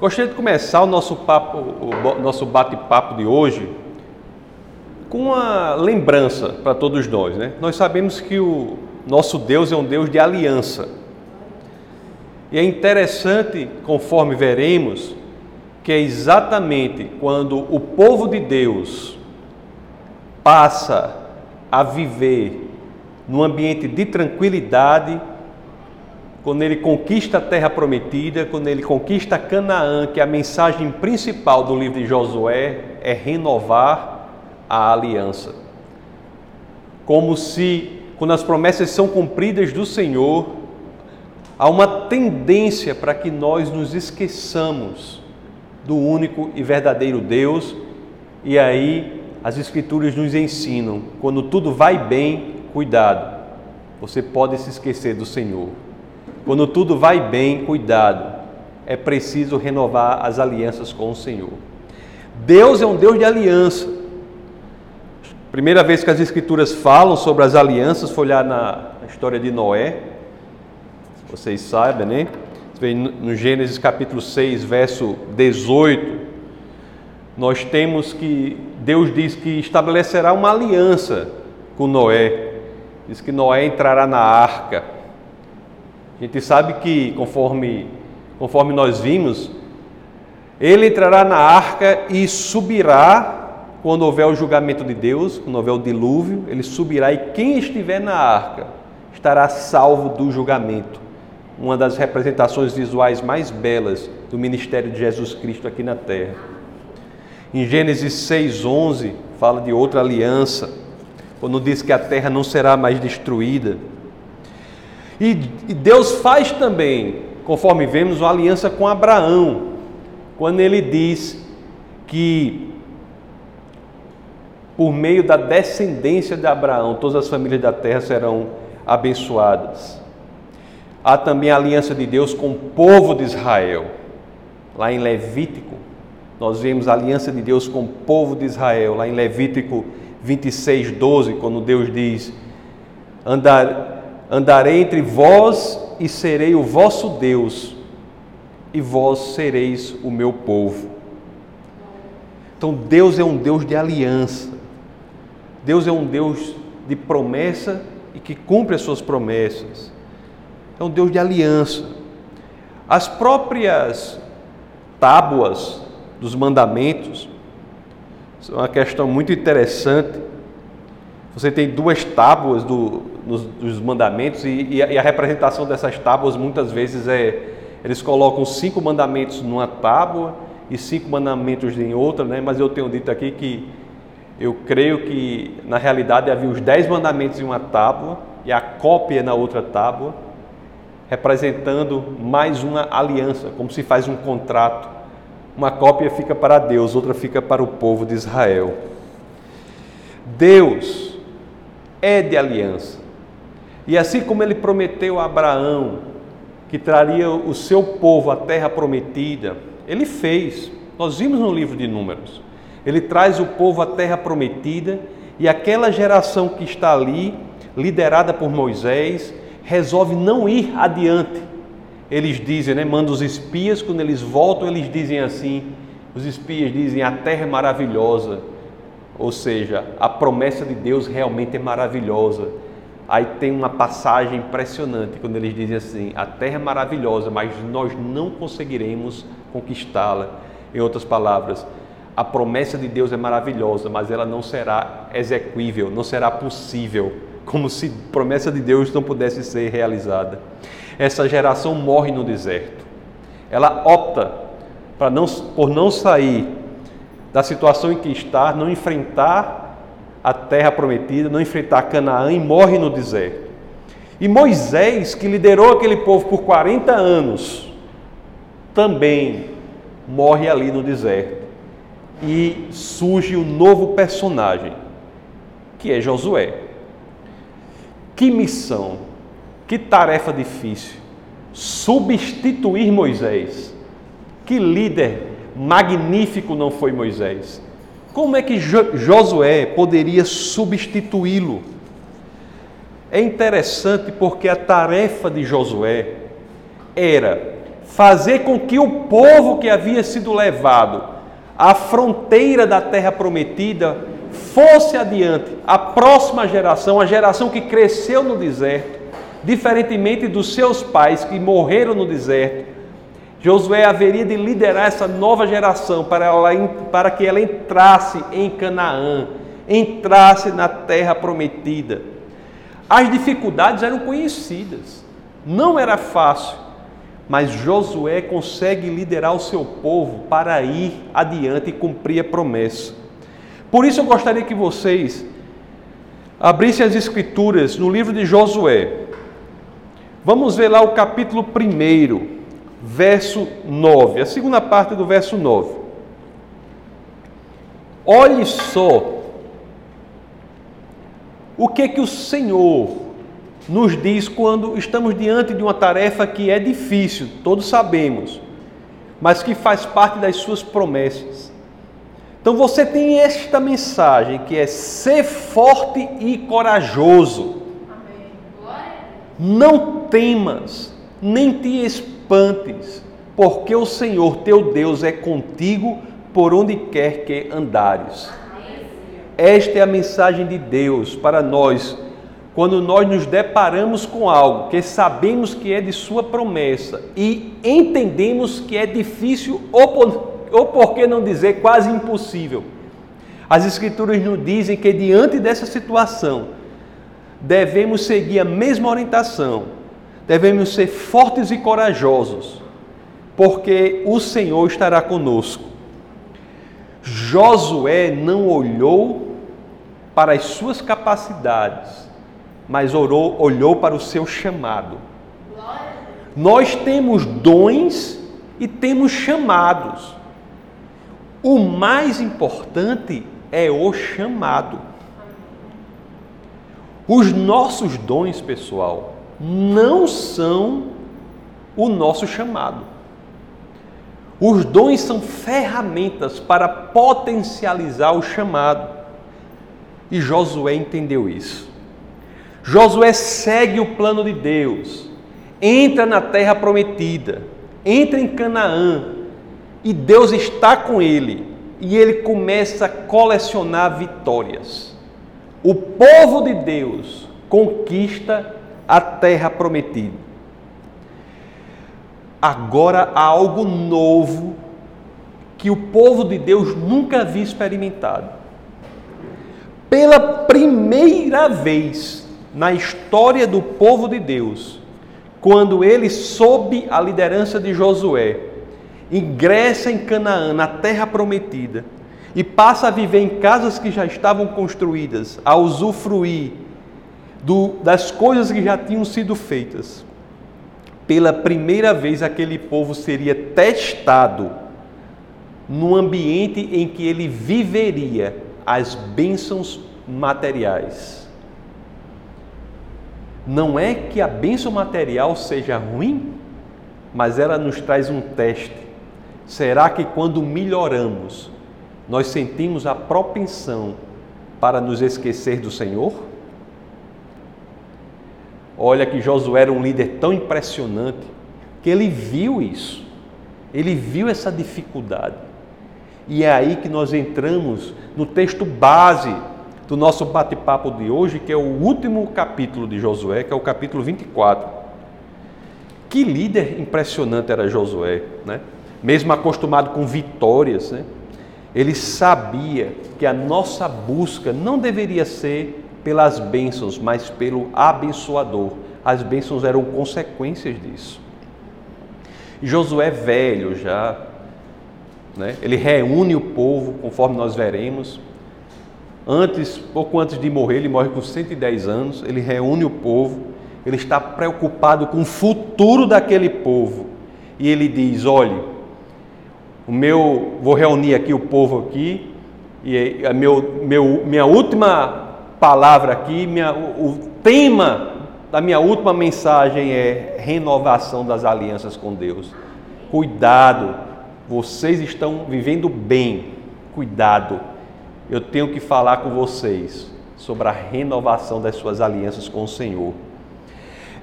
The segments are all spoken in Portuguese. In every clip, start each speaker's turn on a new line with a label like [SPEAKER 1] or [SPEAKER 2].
[SPEAKER 1] Gostaria de começar o nosso papo, o nosso bate-papo de hoje com uma lembrança para todos nós, né? Nós sabemos que o nosso Deus é um Deus de aliança. E é interessante, conforme veremos, que é exatamente quando o povo de Deus passa a viver num ambiente de tranquilidade quando ele conquista a terra prometida, quando ele conquista Canaã, que a mensagem principal do livro de Josué é renovar a aliança. Como se, quando as promessas são cumpridas do Senhor, há uma tendência para que nós nos esqueçamos do único e verdadeiro Deus, e aí as Escrituras nos ensinam: quando tudo vai bem, cuidado, você pode se esquecer do Senhor. Quando tudo vai bem, cuidado, é preciso renovar as alianças com o Senhor. Deus é um Deus de aliança. Primeira vez que as Escrituras falam sobre as alianças foi olhar na história de Noé. Vocês sabem, né? No Gênesis capítulo 6, verso 18, nós temos que Deus diz que estabelecerá uma aliança com Noé. Diz que Noé entrará na arca a gente sabe que, conforme, conforme nós vimos, ele entrará na arca e subirá quando houver o julgamento de Deus, quando houver o dilúvio, ele subirá e quem estiver na arca estará salvo do julgamento. Uma das representações visuais mais belas do ministério de Jesus Cristo aqui na terra. Em Gênesis 6:11 fala de outra aliança, quando diz que a terra não será mais destruída. E, Deus faz também, conforme vemos, uma aliança com Abraão, quando ele diz que por meio da descendência de Abraão, todas as famílias da terra serão abençoadas. Há também a aliança de Deus com o povo de Israel. Lá em Levítico, nós vemos a aliança de Deus com o povo de Israel. Lá em Levítico 26, 12, quando Deus diz: Andar, Andarei entre vós e serei o vosso Deus, e vós sereis o meu povo. Então Deus é um Deus de aliança. Deus é um Deus de promessa e que cumpre as suas promessas. É um Deus de aliança. As próprias tábuas dos mandamentos são uma questão muito interessante. Você tem duas tábuas do, nos, dos mandamentos e, e, a, e, a, representação dessas tábuas muitas vezes é eles colocam cinco mandamentos numa tábua e cinco mandamentos em outra, né? Mas eu tenho dito aqui que eu creio que na realidade havia os dez mandamentos em uma tábua e a cópia na outra tábua, representando mais uma aliança, como se faz um contrato. Uma cópia fica para Deus, outra fica para o povo de Israel. Deus é de aliança. E assim como ele prometeu a Abraão que traria o seu povo à terra prometida, ele fez. Nós vimos no livro de Números. Ele traz o povo à terra prometida e aquela geração que está ali, liderada por Moisés, resolve não ir adiante. Eles dizem, né, manda os espias, quando eles voltam, eles dizem assim: os espias dizem, a terra é maravilhosa. Ou seja, a promessa de Deus realmente é maravilhosa Aí tem uma passagem impressionante quando eles dizem assim: a terra é maravilhosa, mas nós não conseguiremos conquistá-la. Em outras palavras, a promessa de Deus é maravilhosa, mas ela não será execuível, não será possível, como se a promessa de Deus não pudesse ser realizada. Essa geração morre no deserto. Ela opta não, por não sair da situação em que está, não enfrentar a terra prometida, não enfrentar Canaã e morre no deserto. E Moisés, que liderou aquele povo por 40 anos, também morre ali no deserto. E surge um novo personagem, que é Josué. Que missão, que tarefa difícil. Substituir Moisés. Que líder magnífico não foi Moisés. Como é que Josué poderia substituí-lo? É interessante porque a tarefa de Josué era fazer com que o povo que havia sido levado à fronteira da terra prometida fosse adiante, a próxima geração, a geração que cresceu no deserto, diferentemente dos seus pais que morreram no deserto, Josué haveria de liderar essa nova geração para, ela, para que ela entrasse em Canaã, entrasse na terra prometida. As dificuldades eram conhecidas, não era fácil, mas Josué consegue liderar o seu povo para ir adiante e cumprir a promessa. Por isso eu gostaria que vocês abrissem as Escrituras no livro de Josué. Vamos ver lá o capítulo 1 verso 9, a segunda parte do verso 9. Olhe só o que que o Senhor nos diz quando estamos diante de uma tarefa que é difícil, todos sabemos, mas que faz parte das suas promessas. Então você tem esta mensagem que é ser forte e corajoso. Não temas, nem te espantes, porque o Senhor teu Deus é contigo por onde quer que andares. Esta é a mensagem de Deus para nós quando nós nos deparamos com algo que sabemos que é de Sua promessa e entendemos que é difícil ou, por, ou por que não dizer quase impossível. As Escrituras nos dizem que diante dessa situação devemos seguir a mesma orientação devemos ser fortes e corajosos, porque o Senhor estará conosco. Josué não olhou para as suas capacidades, mas orou, olhou para o seu chamado. Nós temos dons e temos chamados. O mais importante é o chamado. Os nossos dons, pessoal, não são o nosso chamado. Os dons são ferramentas para potencializar o chamado. E Josué entendeu isso. Josué segue o plano de Deus, entra na terra prometida, entra em Canaã, e Deus está com ele, e ele começa a colecionar vitórias. O povo de Deus conquista a terra prometida. Agora há algo novo que o povo de Deus nunca havia experimentado. Pela primeira vez na história do povo de Deus, quando ele, sob a liderança de Josué, ingressa em Canaã, na terra prometida, e passa a viver em casas que já estavam construídas, a usufruir do, das coisas que já tinham sido feitas. Pela primeira vez, aquele povo seria testado no ambiente em que ele viveria as bênçãos materiais. Não é que a bênção material seja ruim, mas ela nos traz um teste. Será que quando melhoramos, nós sentimos a propensão para nos esquecer do Senhor? Olha que Josué era um líder tão impressionante que ele viu isso, ele viu essa dificuldade. E é aí que nós entramos no texto base do nosso bate-papo de hoje, que é o último capítulo de Josué, que é o capítulo 24. Que líder impressionante era Josué, né? Mesmo acostumado com vitórias, né? Ele sabia que a nossa busca não deveria ser pelas bênçãos, mas pelo abençoador. As bênçãos eram consequências disso. Josué velho já, né? ele reúne o povo, conforme nós veremos. Antes, pouco antes de morrer, ele morre com 110 anos, ele reúne o povo, ele está preocupado com o futuro daquele povo. E ele diz: olhe, o meu, vou reunir aqui o povo aqui, e a meu, meu, minha última palavra aqui, minha, o, o tema da minha última mensagem é renovação das alianças com Deus. Cuidado, vocês estão vivendo bem. Cuidado, eu tenho que falar com vocês sobre a renovação das suas alianças com o Senhor.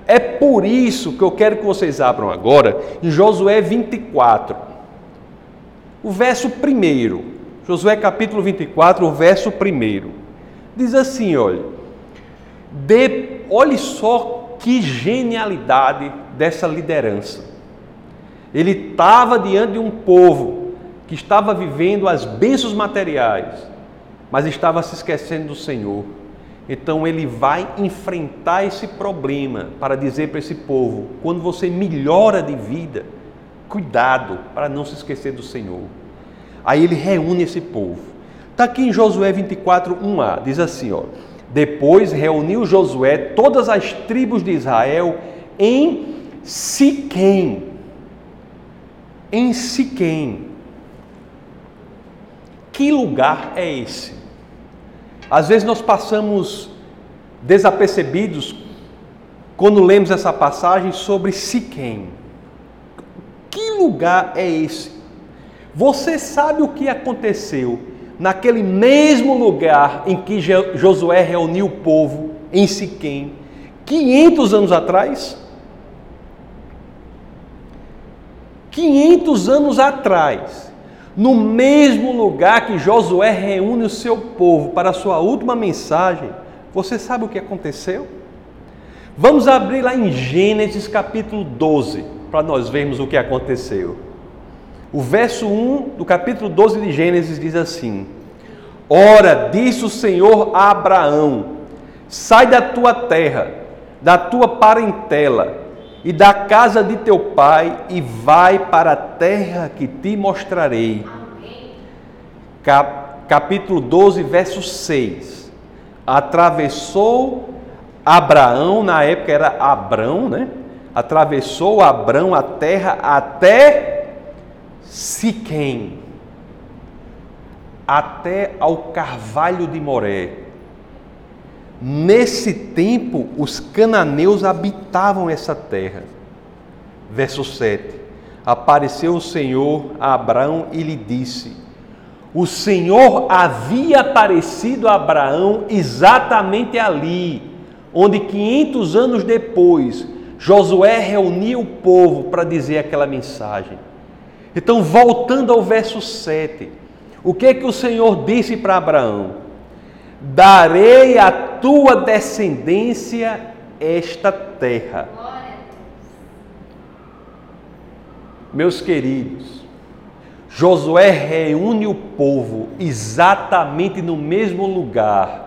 [SPEAKER 1] É por isso que eu quero que vocês abram agora em Josué 24. O verso 1. Josué capítulo 24, o verso 1. Diz assim, olha. De, olhe só que genialidade dessa liderança. Ele estava diante de um povo que estava vivendo as bênçãos materiais, mas estava se esquecendo do Senhor. Então ele vai enfrentar esse problema para dizer para esse povo: quando você melhora de vida, cuidado para não se esquecer do Senhor. Aí ele reúne esse povo. Está aqui em Josué 24, 1a, diz assim: ó, Depois reuniu Josué todas as tribos de Israel em Siquém. Em Siquém. Que lugar é esse? Às vezes nós passamos desapercebidos quando lemos essa passagem sobre Siquém. Que lugar é esse? Você sabe o que aconteceu naquele mesmo lugar em que Josué reuniu o povo em Siquém, 500 anos atrás? 500 anos atrás no mesmo lugar que Josué reúne o seu povo para a sua última mensagem, você sabe o que aconteceu? Vamos abrir lá em Gênesis capítulo 12, para nós vermos o que aconteceu. O verso 1 do capítulo 12 de Gênesis diz assim: Ora, disse o Senhor a Abraão: Sai da tua terra, da tua parentela e da casa de teu pai e vai para a terra que te mostrarei. Cap, capítulo 12, verso 6. Atravessou Abraão, na época era Abrão, né? Atravessou Abrão a terra até Siquém, até ao carvalho de Moré Nesse tempo, os cananeus habitavam essa terra. Verso 7. Apareceu o Senhor a Abraão e lhe disse: O Senhor havia aparecido a Abraão exatamente ali, onde 500 anos depois Josué reunia o povo para dizer aquela mensagem. Então, voltando ao verso 7, o que é que o Senhor disse para Abraão? darei à tua descendência esta terra. Meus queridos, Josué reúne o povo exatamente no mesmo lugar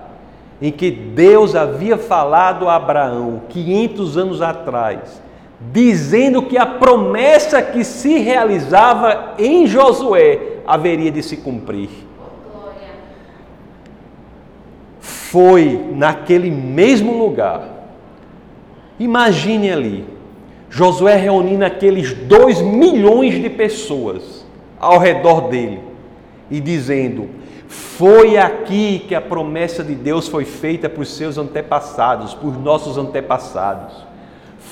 [SPEAKER 1] em que Deus havia falado a Abraão 500 anos atrás, dizendo que a promessa que se realizava em Josué haveria de se cumprir. foi naquele mesmo lugar. Imagine ali, Josué reunindo aqueles dois milhões de pessoas ao redor dele e dizendo: Foi aqui que a promessa de Deus foi feita para os seus antepassados, para os nossos antepassados.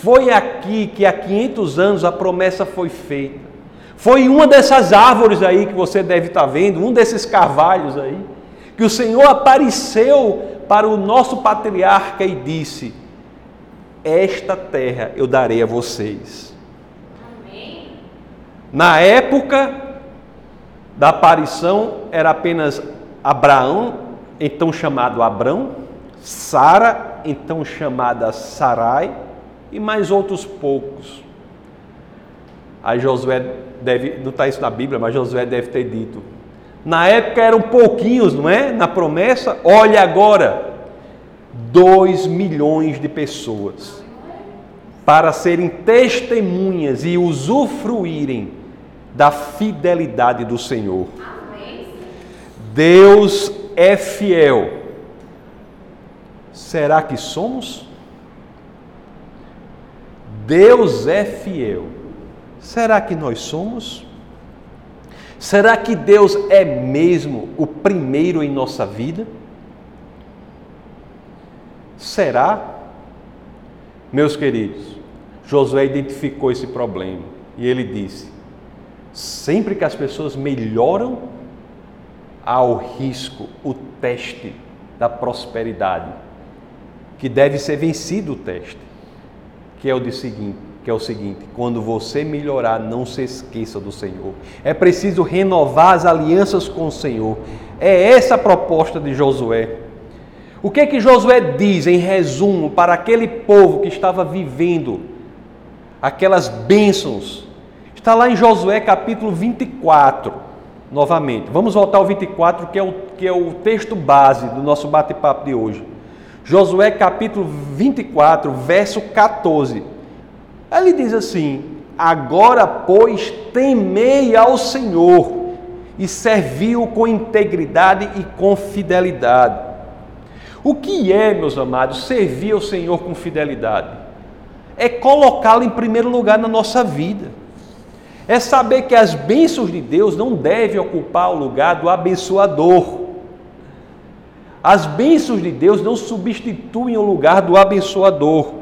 [SPEAKER 1] Foi aqui que há 500 anos a promessa foi feita. Foi uma dessas árvores aí que você deve estar vendo, um desses carvalhos aí que o Senhor apareceu para o nosso patriarca e disse: Esta terra eu darei a vocês. Amém. Na época da aparição era apenas Abraão, então chamado Abrão, Sara, então chamada Sarai, e mais outros poucos. Aí Josué deve, não está isso na Bíblia, mas Josué deve ter dito: na época eram pouquinhos, não é? Na promessa, olha agora, 2 milhões de pessoas para serem testemunhas e usufruírem da fidelidade do Senhor. Deus é fiel. Será que somos? Deus é fiel. Será que nós somos? Será que Deus é mesmo o primeiro em nossa vida? Será? Meus queridos, Josué identificou esse problema e ele disse: sempre que as pessoas melhoram, há o risco, o teste da prosperidade, que deve ser vencido o teste. Que é o de seguinte, que é o seguinte: quando você melhorar, não se esqueça do Senhor. É preciso renovar as alianças com o Senhor. É essa a proposta de Josué. O que é que Josué diz em resumo para aquele povo que estava vivendo aquelas bênçãos? Está lá em Josué capítulo 24, novamente. Vamos voltar ao 24, que é o, que é o texto base do nosso bate-papo de hoje. Josué capítulo 24, verso 14. Ele diz assim: Agora, pois, temei ao Senhor e serviu com integridade e com fidelidade. O que é, meus amados, servir ao Senhor com fidelidade? É colocá-lo em primeiro lugar na nossa vida. É saber que as bênçãos de Deus não devem ocupar o lugar do abençoador. As bênçãos de Deus não substituem o lugar do abençoador.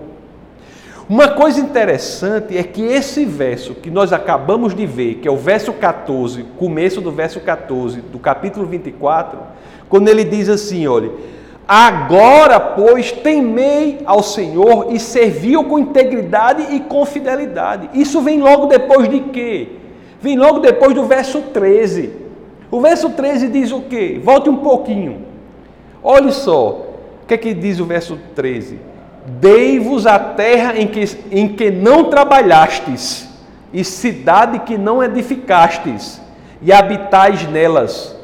[SPEAKER 1] Uma coisa interessante é que esse verso que nós acabamos de ver, que é o verso 14, começo do verso 14 do capítulo 24, quando ele diz assim: olha, agora, pois, temei ao Senhor e serviu com integridade e com fidelidade. Isso vem logo depois de quê? Vem logo depois do verso 13. O verso 13 diz o quê? Volte um pouquinho. Olhe só, o que é que diz o verso 13? Dei-vos a terra em que, em que não trabalhastes, e cidade que não edificastes, e habitais nelas.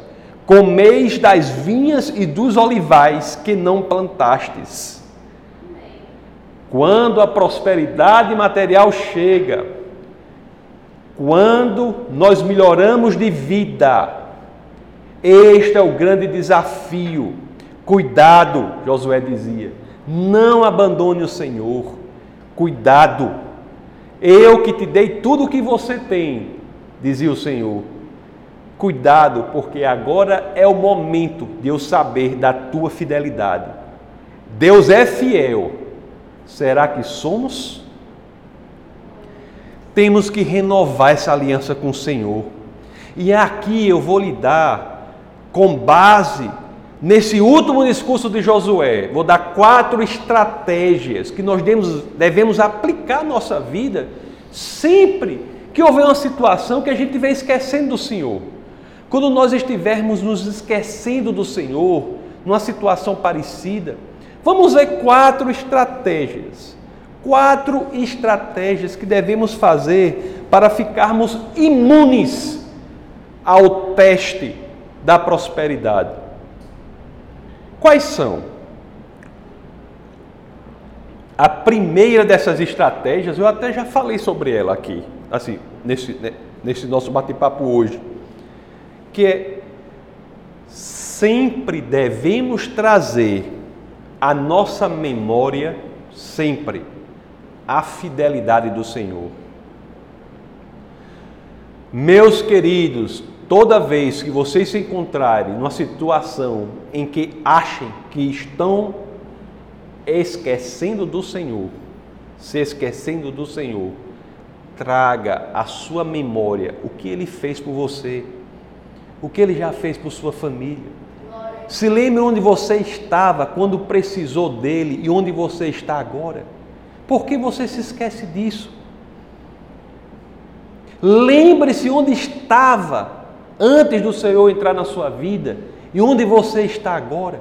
[SPEAKER 1] Comeis das vinhas e dos olivais que não plantastes. Quando a prosperidade material chega, quando nós melhoramos de vida, este é o grande desafio Cuidado, Josué dizia, não abandone o Senhor. Cuidado. Eu que te dei tudo o que você tem, dizia o Senhor. Cuidado, porque agora é o momento de eu saber da tua fidelidade. Deus é fiel. Será que somos? Temos que renovar essa aliança com o Senhor. E aqui eu vou lhe dar, com base Nesse último discurso de Josué, vou dar quatro estratégias que nós devemos, aplicar na nossa vida sempre que houver uma situação que a gente estiver esquecendo do Senhor. Quando nós estivermos nos esquecendo do Senhor, numa situação parecida, vamos ver quatro estratégias. Quatro estratégias que devemos fazer para ficarmos imunes ao teste da prosperidade. Quais são? A primeira dessas estratégias, eu até já falei sobre ela aqui, assim, nesse, né, nesse nosso bate-papo hoje, que é sempre devemos trazer a nossa memória, sempre, a fidelidade do Senhor. Meus queridos, Toda vez que vocês se encontrarem numa situação em que achem que estão esquecendo do Senhor, se esquecendo do Senhor, traga à sua memória o que ele fez por você, o que ele já fez por sua família. Se lembre onde você estava quando precisou dele e onde você está agora. Por que você se esquece disso? Lembre-se onde estava antes do Senhor entrar na sua vida e onde você está agora.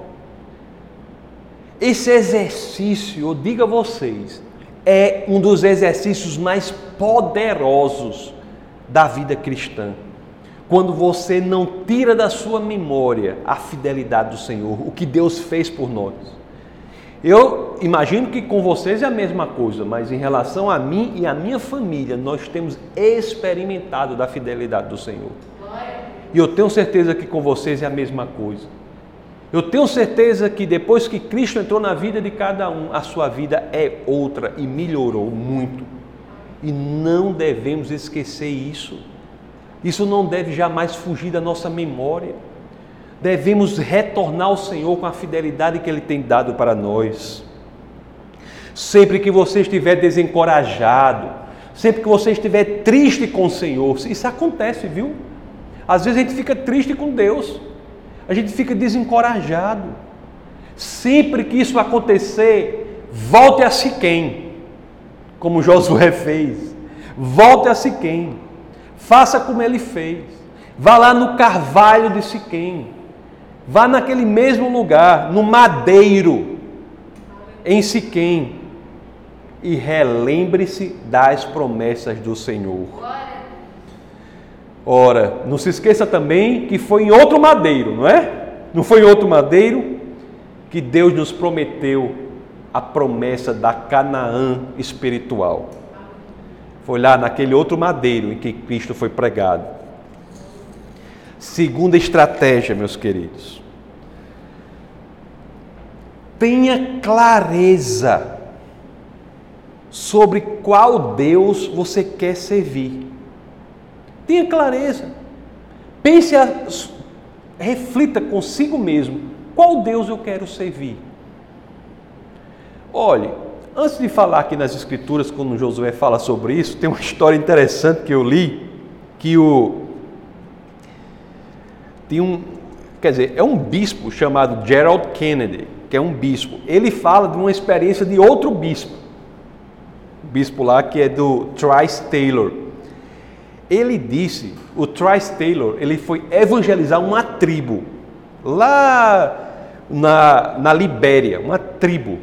[SPEAKER 1] Esse exercício, eu digo a vocês, é um dos exercícios mais poderosos da vida cristã. Quando você não tira da sua memória a fidelidade do Senhor, o que Deus fez por nós. Eu imagino que com vocês é a mesma coisa, mas em relação a mim e a minha família, nós temos experimentado da fidelidade do Senhor. E eu tenho certeza que com vocês é a mesma coisa. Eu tenho certeza que depois que Cristo entrou na vida de cada um, a sua vida é outra e melhorou muito. E não devemos esquecer isso. Isso não deve jamais fugir da nossa memória. Devemos retornar ao Senhor com a fidelidade que Ele tem dado para nós. Sempre que você estiver desencorajado, sempre que você estiver triste com o Senhor, isso acontece, viu? Às vezes a gente fica triste com Deus, a gente fica desencorajado. Sempre que isso acontecer, volte a Siquém. como Josué fez. Volte a Siquém. Faça como ele fez. Vá lá no carvalho de Siquém. Vá naquele mesmo lugar, no madeiro, em Siquém. E relembre-se das promessas do Senhor. Ora, não se esqueça também que foi em outro madeiro, não é? Não foi em outro madeiro que Deus nos prometeu a promessa da Canaã espiritual. Foi lá naquele outro madeiro em que Cristo foi pregado. Segunda estratégia, meus queridos. Tenha clareza sobre qual Deus você quer servir. Tenha clareza. Pense, a, reflita consigo mesmo: qual Deus eu quero servir? Olhe, antes de falar aqui nas Escrituras, quando Josué fala sobre isso, tem uma história interessante que eu li, que o. Tem um. Quer dizer, é um bispo chamado Gerald Kennedy, que é um bispo. Ele fala de uma experiência de outro bispo. bispo lá que é do Trice Taylor. Ele disse, o Trice Taylor, ele foi evangelizar uma tribo lá na, na Libéria, uma tribo.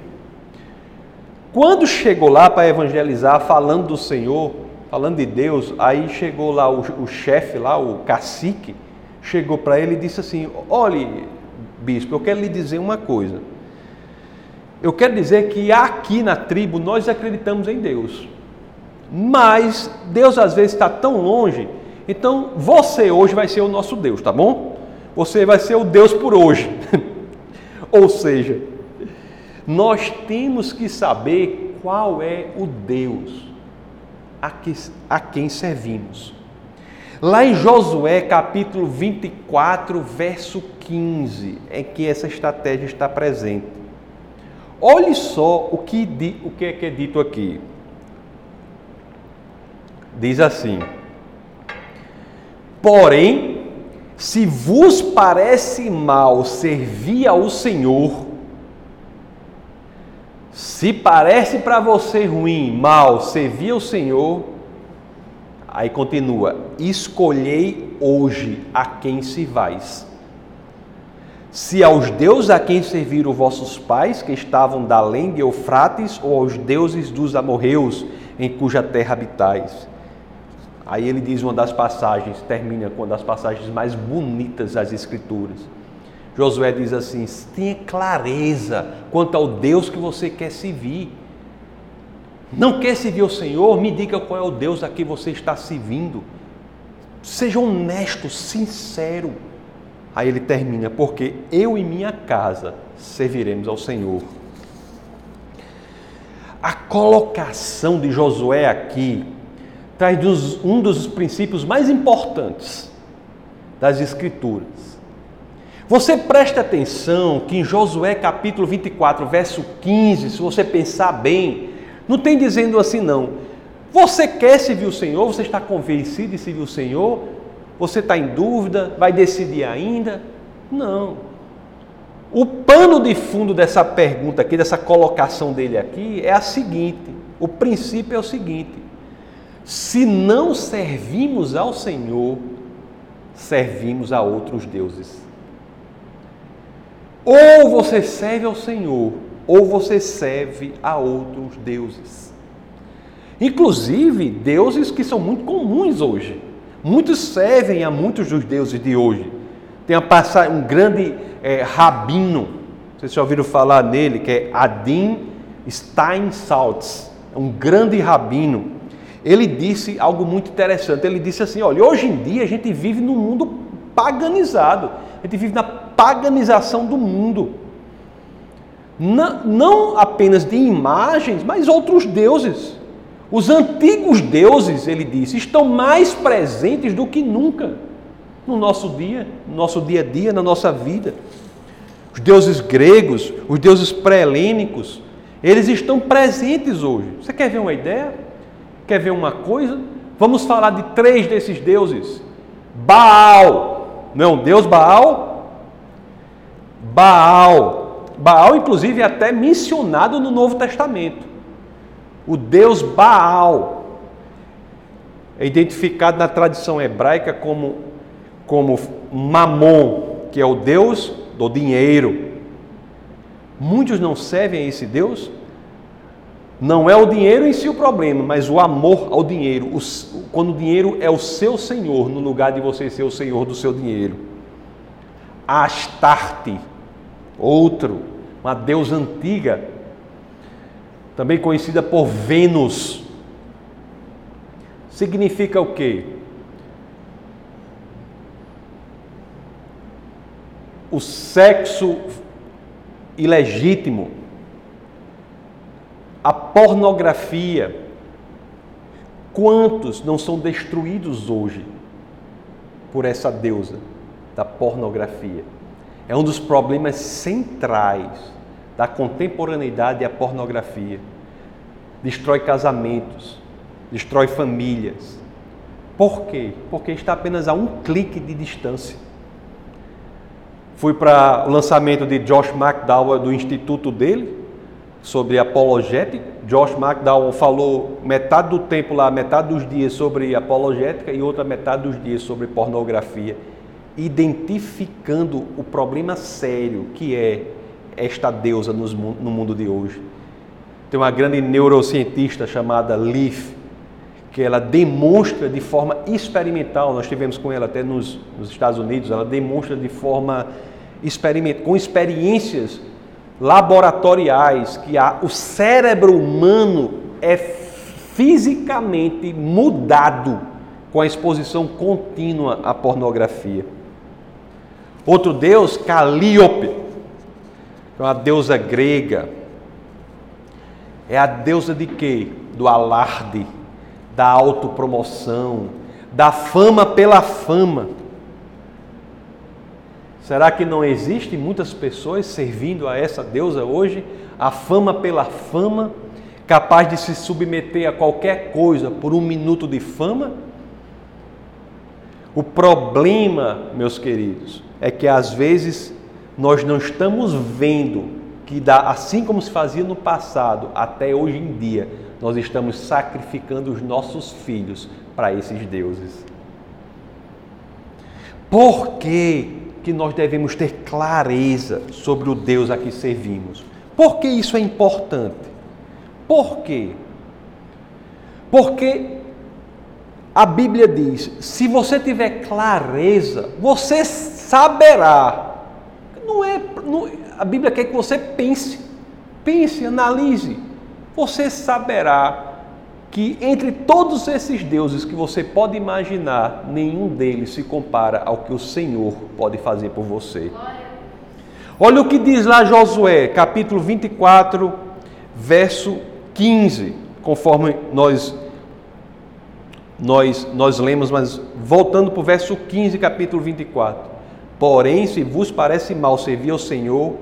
[SPEAKER 1] Quando chegou lá para evangelizar, falando do Senhor, falando de Deus, aí chegou lá o, o chefe lá, o cacique, chegou para ele e disse assim: Olhe, bispo, eu quero lhe dizer uma coisa. Eu quero dizer que aqui na tribo nós acreditamos em Deus. Mas Deus às vezes está tão longe, então você hoje vai ser o nosso Deus, tá bom? Você vai ser o Deus por hoje. Ou seja, nós temos que saber qual é o Deus a, que, a quem servimos. Lá em Josué capítulo 24, verso 15, é que essa estratégia está presente. Olhe só o que, o que é, que é dito aqui diz assim: Porém, se vos parece mal servir ao Senhor, se parece para você ruim, mal servir ao Senhor, aí continua: escolhei hoje a quem se vais. Se aos deuses a quem serviram vossos pais, que estavam da além de Eufrates, ou aos deuses dos amorreus, em cuja terra habitais. Aí ele diz uma das passagens, termina com uma das passagens mais bonitas das Escrituras. Josué diz assim: tenha clareza quanto ao Deus que você quer servir. Não quer servir o Senhor? Me diga qual é o Deus a que você está servindo. Seja honesto, sincero. Aí ele termina: porque eu e minha casa serviremos ao Senhor. A colocação de Josué aqui traz um dos princípios mais importantes das Escrituras. Você presta atenção que em Josué capítulo 24, verso 15, se você pensar bem, não tem dizendo assim não. Você quer servir o Senhor? Você está convencido de servir o Senhor? Você está em dúvida? Vai decidir ainda? Não. O pano de fundo dessa pergunta aqui, dessa colocação dele aqui, é a seguinte: o princípio é o seguinte: se não servimos ao Senhor, servimos a outros deuses. Ou você serve ao Senhor, ou você serve a outros deuses. Inclusive, deuses que são muito comuns hoje. Muitos servem a muitos dos deuses de hoje. Tem um grande é, rabino, vocês já ouviram falar nele, que é Adin Steinsaltz, um grande rabino ele disse algo muito interessante. Ele disse assim: olha, hoje em dia a gente vive num mundo paganizado, a gente vive na paganização do mundo. Não, não apenas de imagens, mas outros deuses. Os antigos deuses, ele disse, estão mais presentes do que nunca no nosso dia, no nosso dia a dia, na nossa vida. Os deuses gregos, os deuses pré-helênicos, eles estão presentes hoje. Você quer ver uma ideia? Quer ver uma coisa? Vamos falar de três desses deuses. Baal, não deus Baal? Baal. Baal, inclusive, é até mencionado no Novo Testamento. O Deus Baal é identificado na tradição hebraica como, como Mamon, que é o Deus do dinheiro. Muitos não servem a esse Deus. Não é o dinheiro em si o problema, mas o amor ao dinheiro. O, quando o dinheiro é o seu senhor, no lugar de você ser o senhor do seu dinheiro. Astarte, outro, uma deusa antiga, também conhecida por Vênus. Significa o quê? O sexo ilegítimo, a pornografia. Quantos não são destruídos hoje por essa deusa da pornografia? É um dos problemas centrais da contemporaneidade a pornografia. Destrói casamentos, destrói famílias. Por quê? Porque está apenas a um clique de distância. Fui para o lançamento de Josh McDowell do instituto dele sobre apologética. Josh McDowell falou metade do tempo lá, metade dos dias sobre apologética e outra metade dos dias sobre pornografia, identificando o problema sério que é esta deusa no mundo de hoje. Tem uma grande neurocientista chamada Leaf, que ela demonstra de forma experimental, nós tivemos com ela até nos, nos Estados Unidos, ela demonstra de forma experimental, com experiências laboratoriais, que a, o cérebro humano é fisicamente mudado com a exposição contínua à pornografia. Outro deus, Calíope, é uma deusa grega. É a deusa de quê? Do alarde da autopromoção, da fama pela fama. Será que não existe muitas pessoas servindo a essa deusa hoje? A fama pela fama, capaz de se submeter a qualquer coisa por um minuto de fama? O problema, meus queridos, é que às vezes nós não estamos vendo que dá, assim como se fazia no passado, até hoje em dia, nós estamos sacrificando os nossos filhos para esses deuses. Por que, que nós devemos ter clareza sobre o Deus a que servimos? Por que isso é importante? Por quê? Porque a Bíblia diz: se você tiver clareza, você saberá. Não é, não, a Bíblia quer que você pense, pense, analise. Você saberá que entre todos esses deuses que você pode imaginar, nenhum deles se compara ao que o Senhor pode fazer por você. Olha o que diz lá Josué, capítulo 24, verso 15, conforme nós nós nós lemos, mas voltando para o verso 15, capítulo 24. Porém, se vos parece mal servir ao Senhor,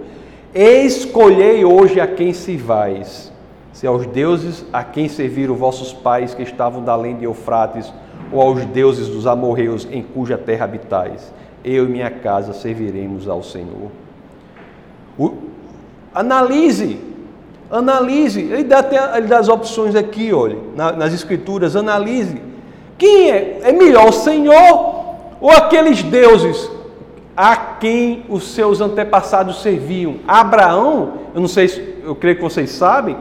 [SPEAKER 1] escolhei hoje a quem servais. Se aos deuses a quem serviram vossos pais que estavam da além de Eufrates, ou aos deuses dos amorreus em cuja terra habitais. Eu e minha casa serviremos ao Senhor. O, analise, analise. Ele dá, até, ele dá as opções aqui, olha, nas escrituras. Analise. Quem é? É melhor o Senhor ou aqueles deuses a quem os seus antepassados serviam. Abraão, eu não sei, eu creio que vocês sabem,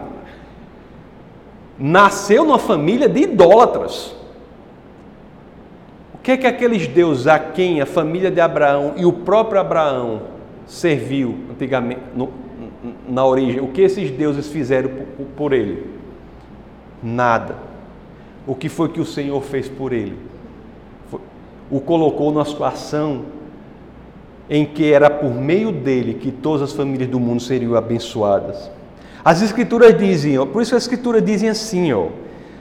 [SPEAKER 1] nasceu numa família de idólatras. O que é que aqueles deuses a quem a família de Abraão e o próprio Abraão serviu antigamente no, na origem? O que esses deuses fizeram por, por ele? Nada. O que foi que o Senhor fez por ele? Foi, o colocou numa situação em que era por meio dele que todas as famílias do mundo seriam abençoadas. As escrituras dizem, por isso as escrituras dizem assim, ó,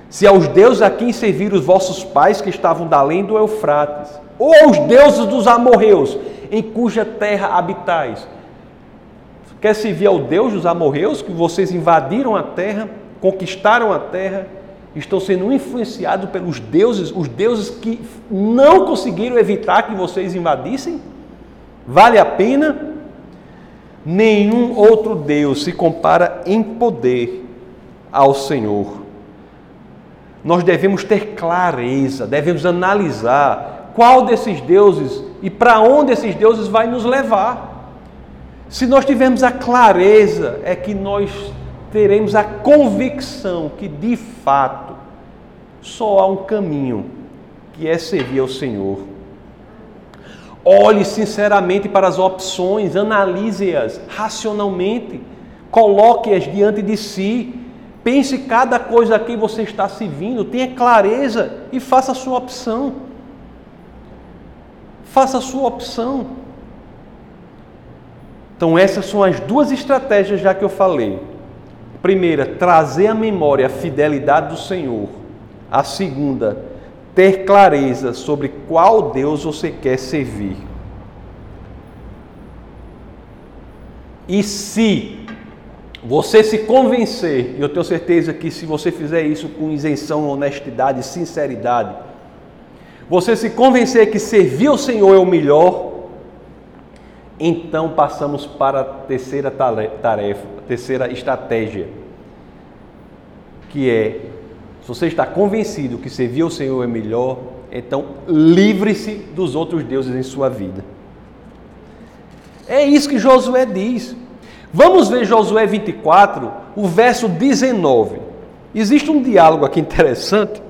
[SPEAKER 1] se aos deuses a quem serviram os vossos pais que estavam da além do Eufrates, ou aos deuses dos amorreus, em cuja terra habitais. Quer servir ao Deus dos amorreus, que vocês invadiram a terra, conquistaram a terra, estão sendo influenciados pelos deuses, os deuses que não conseguiram evitar que vocês invadissem? Vale a pena? Nenhum outro Deus se compara em poder ao Senhor. nós devemos ter clareza, devemos analisar qual desses deuses e para onde esses deuses vai nos levar. Se nós tivermos a clareza, é que nós teremos a convicção que de fato só há um caminho, que é servir ao Senhor. Olhe sinceramente para as opções, analise-as racionalmente, coloque-as diante de si Pense cada coisa a quem você está servindo, tenha clareza e faça a sua opção. Faça a sua opção. Então, essas são as duas estratégias já que eu falei. primeira, trazer à memória a fidelidade do Senhor. A segunda, ter clareza sobre qual Deus você quer servir. E se você se convencer, e eu tenho certeza que se você fizer isso com isenção, honestidade, sinceridade, você se convencer que servir ao Senhor é o melhor, então passamos para a terceira tarefa, a terceira estratégia, que é, se você está convencido que servir ao Senhor é melhor, então livre-se dos outros deuses em sua vida. É isso que Josué diz. Vamos ver Josué 24, o verso 19. Existe um diálogo aqui interessante,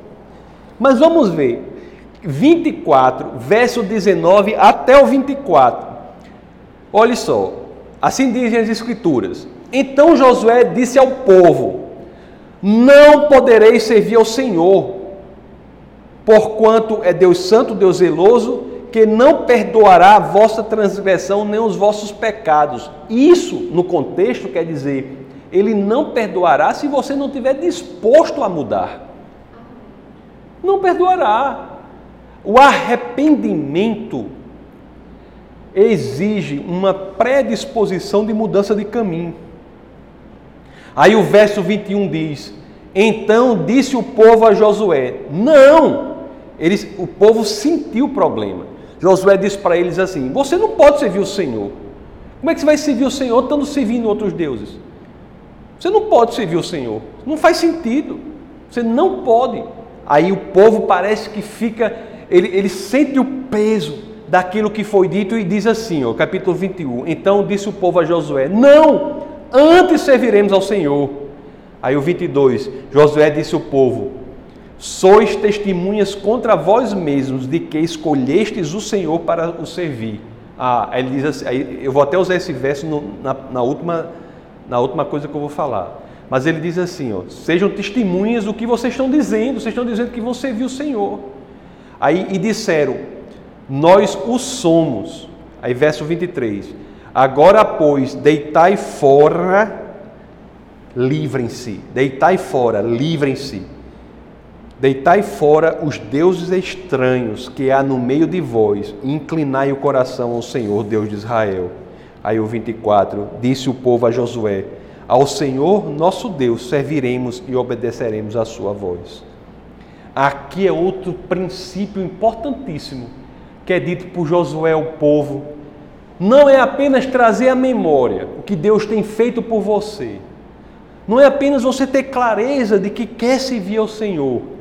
[SPEAKER 1] mas vamos ver. 24, verso 19 até o 24. Olha só, assim dizem as Escrituras. Então Josué disse ao povo: Não podereis servir ao Senhor, porquanto é Deus Santo, Deus zeloso, que não perdoará a vossa transgressão nem os vossos pecados. Isso, no contexto, quer dizer, ele não perdoará se você não estiver disposto a mudar. Não perdoará. O arrependimento exige uma predisposição de mudança de caminho. Aí o verso 21 diz: Então disse o povo a Josué: Não! Eles, o povo sentiu o problema. Josué disse para eles assim: Você não pode servir o Senhor. Como é que você vai servir o Senhor estando servindo outros deuses? Você não pode servir o Senhor. Não faz sentido. Você não pode. Aí o povo parece que fica, ele, ele sente o peso daquilo que foi dito e diz assim, ó, capítulo 21. Então disse o povo a Josué: Não, antes serviremos ao Senhor. Aí o 22, Josué disse ao povo: sois testemunhas contra vós mesmos de que escolhestes o Senhor para o servir. Ah, ele diz assim, eu vou até usar esse verso no, na, na, última, na última coisa que eu vou falar. Mas ele diz assim: ó, sejam testemunhas do que vocês estão dizendo, vocês estão dizendo que vão servir o Senhor. Aí e disseram: Nós o somos. Aí verso 23. Agora, pois, deitai fora, livrem-se. Deitai fora, livrem-se Deitai fora os deuses estranhos que há no meio de vós, e inclinai o coração ao Senhor, Deus de Israel. Aí o 24, disse o povo a Josué: Ao Senhor nosso Deus serviremos e obedeceremos à sua voz. Aqui é outro princípio importantíssimo que é dito por Josué ao povo. Não é apenas trazer à memória o que Deus tem feito por você. Não é apenas você ter clareza de que quer servir ao Senhor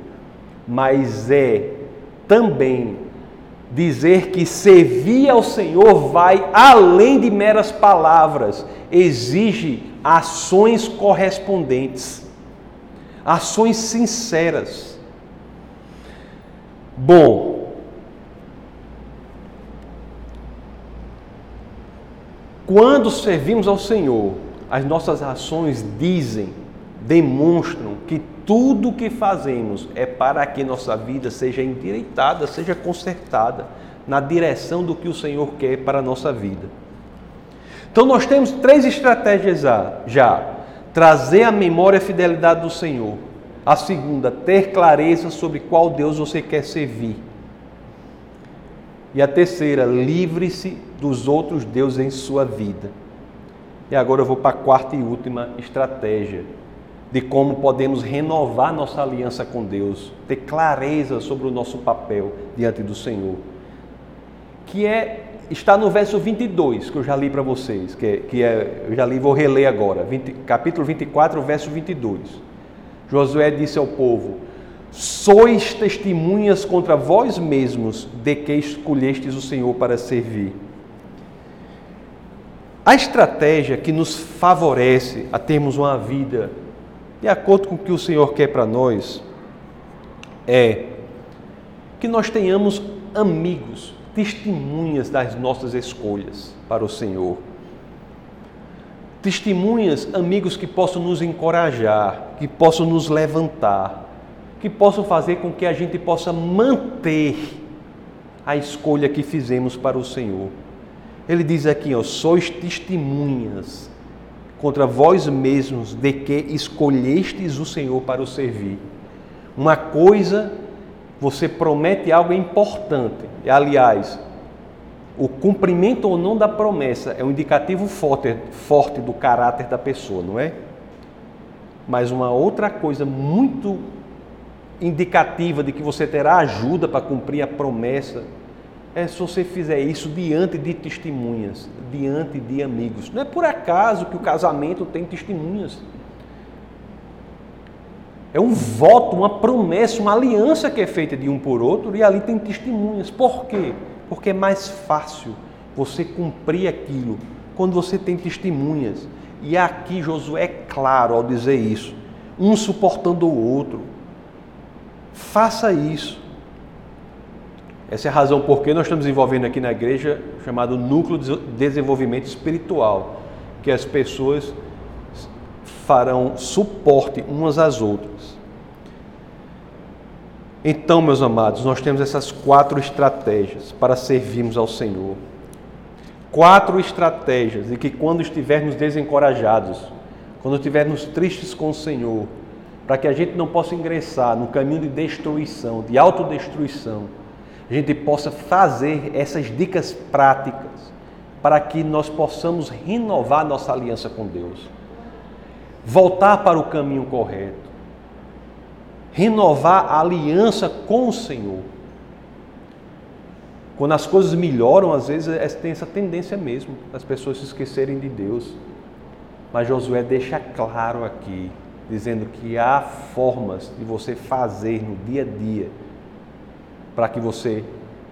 [SPEAKER 1] mas é também dizer que servir ao Senhor vai além de meras palavras, exige ações correspondentes, ações sinceras. Bom, quando servimos ao Senhor, as nossas ações dizem, demonstram que tudo o que fazemos é para que nossa vida seja endireitada, seja consertada na direção do que o Senhor quer para a nossa vida. Então nós temos três estratégias já. Trazer à memória a fidelidade do Senhor. A segunda, ter clareza sobre qual Deus você quer servir. E a terceira, livre-se dos outros deuses em sua vida. E agora eu vou para a quarta e última estratégia de como podemos renovar nossa aliança com Deus, ter clareza sobre o nosso papel diante do Senhor. Que é está no verso 22, que eu já li para vocês, que é, que é eu já li, vou reler agora, 20, capítulo 24, verso 22. Josué disse ao povo: sois testemunhas contra vós mesmos de que escolhestes o Senhor para servir. A estratégia que nos favorece a termos uma vida de acordo com o que o Senhor quer para nós é que nós tenhamos amigos, testemunhas das nossas escolhas para o Senhor. Testemunhas, amigos que possam nos encorajar, que possam nos levantar, que possam fazer com que a gente possa manter a escolha que fizemos para o Senhor. Ele diz aqui, ó, sois testemunhas contra vós mesmos de que escolhestes o Senhor para o servir. Uma coisa, você promete algo importante. Aliás, o cumprimento ou não da promessa é um indicativo forte, forte do caráter da pessoa, não é? Mas uma outra coisa muito indicativa de que você terá ajuda para cumprir a promessa é se você fizer isso diante de testemunhas, diante de amigos. Não é por acaso que o casamento tem testemunhas. É um voto, uma promessa, uma aliança que é feita de um por outro e ali tem testemunhas. Por quê? Porque é mais fácil você cumprir aquilo quando você tem testemunhas. E aqui Josué é claro ao dizer isso, um suportando o outro, Faça isso. Essa é a razão por que nós estamos desenvolvendo aqui na igreja chamado Núcleo de Desenvolvimento Espiritual, que as pessoas farão suporte umas às outras. Então, meus amados, nós temos essas quatro estratégias para servirmos ao Senhor. Quatro estratégias e que quando estivermos desencorajados, quando estivermos tristes com o Senhor, para que a gente não possa ingressar no caminho de destruição, de autodestruição, a gente possa fazer essas dicas práticas para que nós possamos renovar nossa aliança com Deus, voltar para o caminho correto, renovar a aliança com o Senhor. Quando as coisas melhoram, às vezes é, tem essa tendência mesmo, as pessoas se esquecerem de Deus. Mas Josué deixa claro aqui dizendo que há formas de você fazer no dia a dia para que você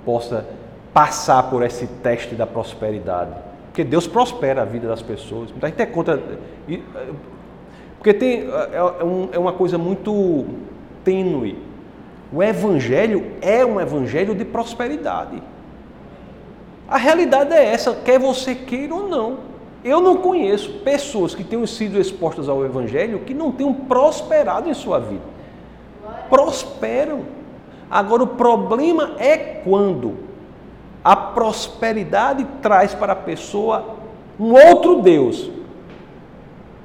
[SPEAKER 1] possa passar por esse teste da prosperidade. Porque Deus prospera a vida das pessoas. Muita gente é contra. Porque tem, é, é uma coisa muito tênue. O Evangelho é um Evangelho de prosperidade. A realidade é essa, quer você queira ou não. Eu não conheço pessoas que tenham sido expostas ao Evangelho que não tenham prosperado em sua vida. Prosperam. Agora, o problema é quando a prosperidade traz para a pessoa um outro Deus,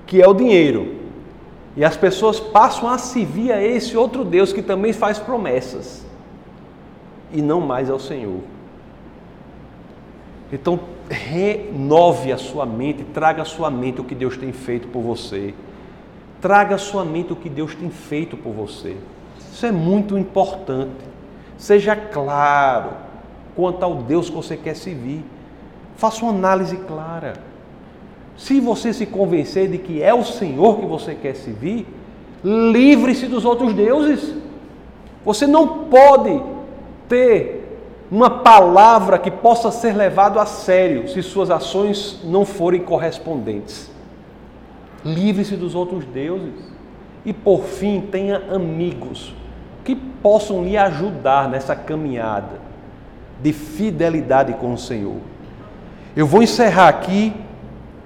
[SPEAKER 1] que é o dinheiro. E as pessoas passam a servir a esse outro Deus que também faz promessas, e não mais ao Senhor. Então, renove a sua mente, traga à sua mente o que Deus tem feito por você. Traga à sua mente o que Deus tem feito por você. Isso é muito importante. Seja claro quanto ao Deus que você quer servir. Faça uma análise clara. Se você se convencer de que é o Senhor que você quer servir, livre-se dos outros deuses. Você não pode ter uma palavra que possa ser levado a sério se suas ações não forem correspondentes. Livre-se dos outros deuses. E por fim, tenha amigos que possam lhe ajudar nessa caminhada de fidelidade com o Senhor. Eu vou encerrar aqui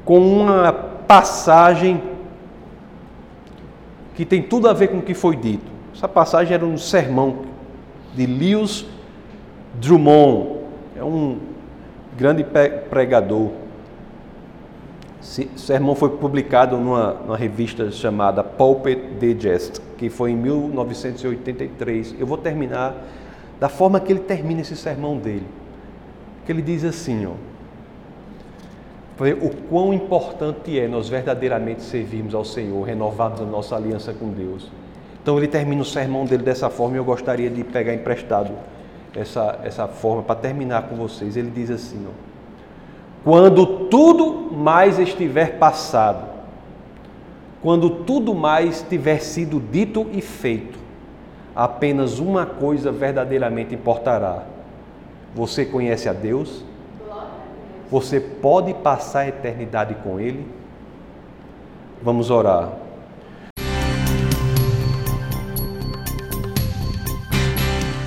[SPEAKER 1] com uma passagem que tem tudo a ver com o que foi dito. Essa passagem era um sermão de Lewis Drummond é um grande pregador. O sermão foi publicado numa, numa, revista chamada Pulpit Digest, que foi em 1983. Eu vou terminar da forma que ele termina esse sermão dele. Que ele diz assim, ó, o quão importante é nós verdadeiramente servirmos ao Senhor, renovarmos a nossa aliança com Deus. Então ele termina o sermão dele dessa forma e eu gostaria de pegar emprestado essa, essa forma para terminar com vocês. Ele diz assim: ó, quando tudo mais estiver passado, quando tudo mais tiver sido dito e feito, apenas uma coisa verdadeiramente importará. Você conhece a Deus? Você pode passar a eternidade com Ele? Vamos orar.